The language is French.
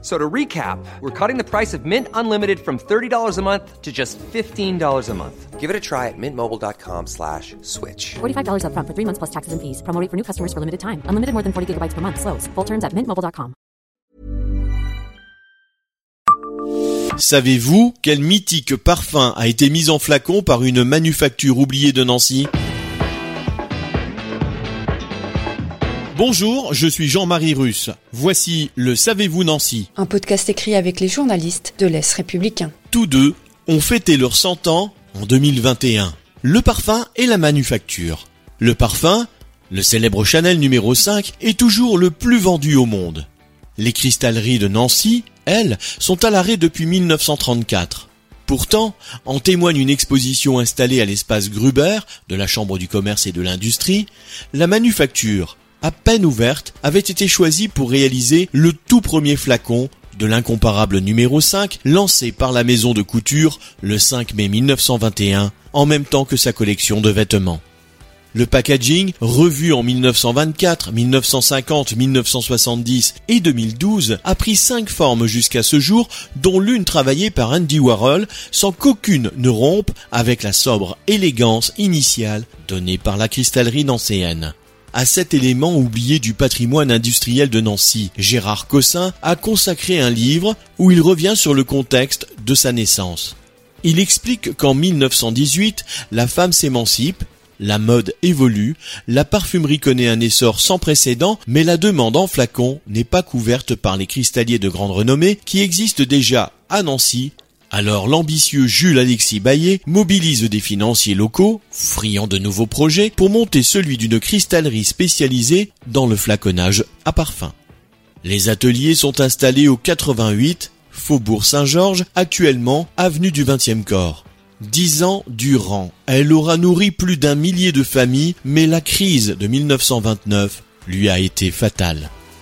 So to recap, we're cutting the price of Mint Unlimited from $30 a month to just $15 a month. Give it a try at mintmobile.com slash switch. $45 upfront for three months plus taxes and fees. Promo rate for new customers for limited time. Unlimited more than 40 gigabytes per month. Slows. Full terms at mintmobile.com. Savez-vous quel mythique parfum a été mis en flacon par une manufacture oubliée de Nancy? Bonjour, je suis Jean-Marie Russe. Voici le Savez-vous Nancy. Un podcast écrit avec les journalistes de l'Est républicain. Tous deux ont fêté leurs 100 ans en 2021. Le parfum et la manufacture. Le parfum, le célèbre Chanel numéro 5, est toujours le plus vendu au monde. Les cristalleries de Nancy, elles, sont à l'arrêt depuis 1934. Pourtant, en témoigne une exposition installée à l'espace Gruber de la Chambre du commerce et de l'industrie, la manufacture, à peine ouverte, avait été choisie pour réaliser le tout premier flacon de l'incomparable numéro 5 lancé par la maison de couture le 5 mai 1921 en même temps que sa collection de vêtements. Le packaging, revu en 1924, 1950, 1970 et 2012, a pris cinq formes jusqu'à ce jour, dont l'une travaillée par Andy Warhol, sans qu'aucune ne rompe avec la sobre élégance initiale donnée par la cristallerie nancéenne. À cet élément oublié du patrimoine industriel de Nancy, Gérard Cossin a consacré un livre où il revient sur le contexte de sa naissance. Il explique qu'en 1918, la femme s'émancipe, la mode évolue, la parfumerie connaît un essor sans précédent, mais la demande en flacon n'est pas couverte par les cristalliers de grande renommée qui existent déjà à Nancy alors l'ambitieux Jules Alexis Baillet mobilise des financiers locaux, friands de nouveaux projets, pour monter celui d'une cristallerie spécialisée dans le flaconnage à parfum. Les ateliers sont installés au 88, Faubourg Saint-Georges, actuellement avenue du 20e corps. Dix ans durant, elle aura nourri plus d'un millier de familles, mais la crise de 1929 lui a été fatale.